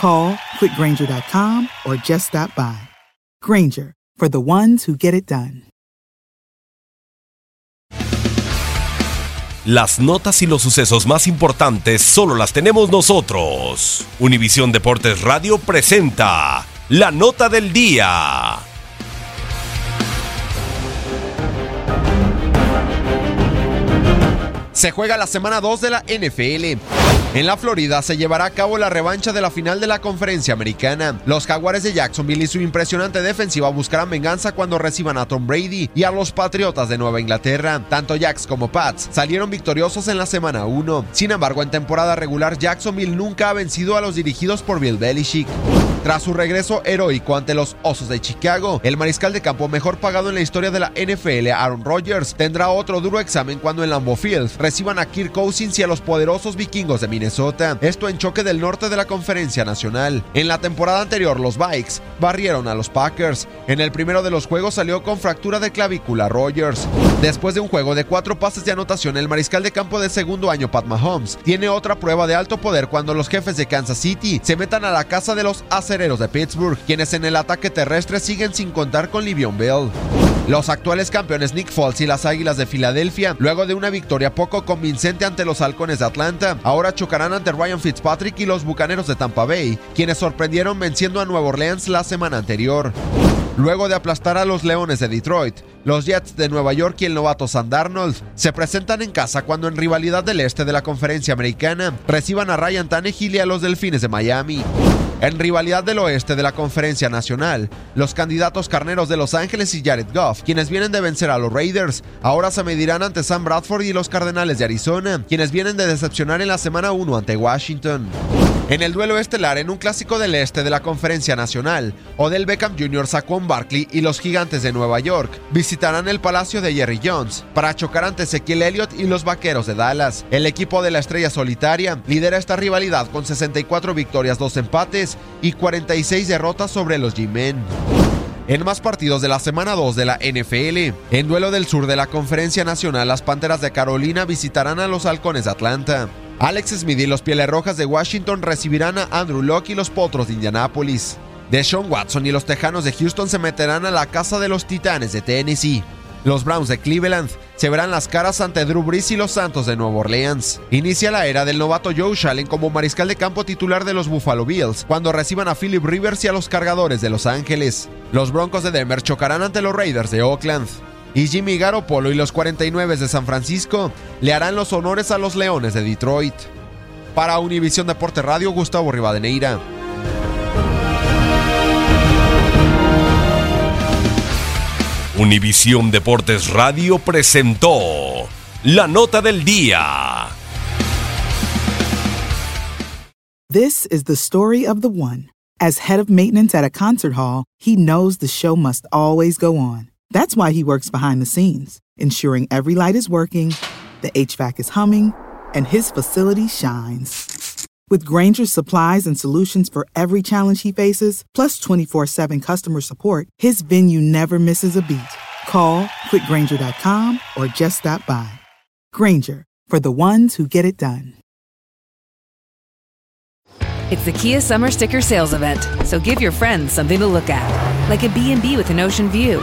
Call quickgranger.com or just stop by. Granger, for the ones who get it done. Las notas y los sucesos más importantes solo las tenemos nosotros. Univisión Deportes Radio presenta la nota del día. Se juega la semana 2 de la NFL. En la Florida se llevará a cabo la revancha de la final de la conferencia americana. Los Jaguares de Jacksonville y su impresionante defensiva buscarán venganza cuando reciban a Tom Brady y a los Patriotas de Nueva Inglaterra. Tanto Jacks como Pats salieron victoriosos en la semana 1. Sin embargo, en temporada regular Jacksonville nunca ha vencido a los dirigidos por Bill Belichick. Tras su regreso heroico ante los Osos de Chicago, el mariscal de campo mejor pagado en la historia de la NFL, Aaron Rodgers, tendrá otro duro examen cuando en Lambeau Field reciban a Kirk Cousins y a los poderosos vikingos de Minnesota. Esto en choque del norte de la Conferencia Nacional. En la temporada anterior, los Bikes barrieron a los Packers. En el primero de los juegos salió con fractura de clavícula Rodgers. Después de un juego de cuatro pases de anotación, el mariscal de campo de segundo año, Pat Mahomes, tiene otra prueba de alto poder cuando los jefes de Kansas City se metan a la casa de los de Pittsburgh, quienes en el ataque terrestre siguen sin contar con Livion Bell. Los actuales campeones Nick Foles y las Águilas de Filadelfia, luego de una victoria poco convincente ante los Halcones de Atlanta, ahora chocarán ante Ryan Fitzpatrick y los Bucaneros de Tampa Bay, quienes sorprendieron venciendo a Nueva Orleans la semana anterior. Luego de aplastar a los Leones de Detroit, los Jets de Nueva York y el novato Sam Darnold se presentan en casa cuando en rivalidad del este de la conferencia americana reciban a Ryan Tannehill y a los Delfines de Miami. En rivalidad del oeste de la conferencia nacional, los candidatos carneros de Los Ángeles y Jared Goff, quienes vienen de vencer a los Raiders, ahora se medirán ante Sam Bradford y los Cardenales de Arizona, quienes vienen de decepcionar en la semana 1 ante Washington. En el duelo estelar en un clásico del este de la conferencia nacional, Odell Beckham Jr., Saquon Barkley y los Gigantes de Nueva York visitarán el palacio de Jerry Jones para chocar ante Ezequiel Elliott y los Vaqueros de Dallas. El equipo de la estrella solitaria lidera esta rivalidad con 64 victorias, 2 empates y 46 derrotas sobre los G-Men. En más partidos de la semana 2 de la NFL, en duelo del sur de la Conferencia Nacional, las Panteras de Carolina visitarán a los Halcones de Atlanta. Alex Smith y los Pieles Rojas de Washington recibirán a Andrew Locke y los Potros de Indianápolis. Deshaun Watson y los Tejanos de Houston se meterán a la casa de los Titanes de Tennessee. Los Browns de Cleveland se verán las caras ante Drew Brees y los Santos de Nueva Orleans. Inicia la era del novato Joe Shallen como mariscal de campo titular de los Buffalo Bills cuando reciban a Philip Rivers y a los cargadores de Los Ángeles. Los Broncos de Denver chocarán ante los Raiders de Oakland. Y Jimmy Garoppolo y los 49 de San Francisco le harán los honores a los Leones de Detroit. Para Univisión Deporte Radio, Gustavo Rivadeneira. Univisión Deportes Radio presentó la nota del día. This is the story of the one. As head of maintenance at a concert hall, he knows the show must always go on. That's why he works behind the scenes, ensuring every light is working, the HVAC is humming, and his facility shines. With Granger's supplies and solutions for every challenge he faces, plus 24 7 customer support, his venue never misses a beat. Call quickgranger.com or just stop by. Granger, for the ones who get it done. It's the Kia Summer Sticker Sales Event, so give your friends something to look at, like a B&B with an ocean view,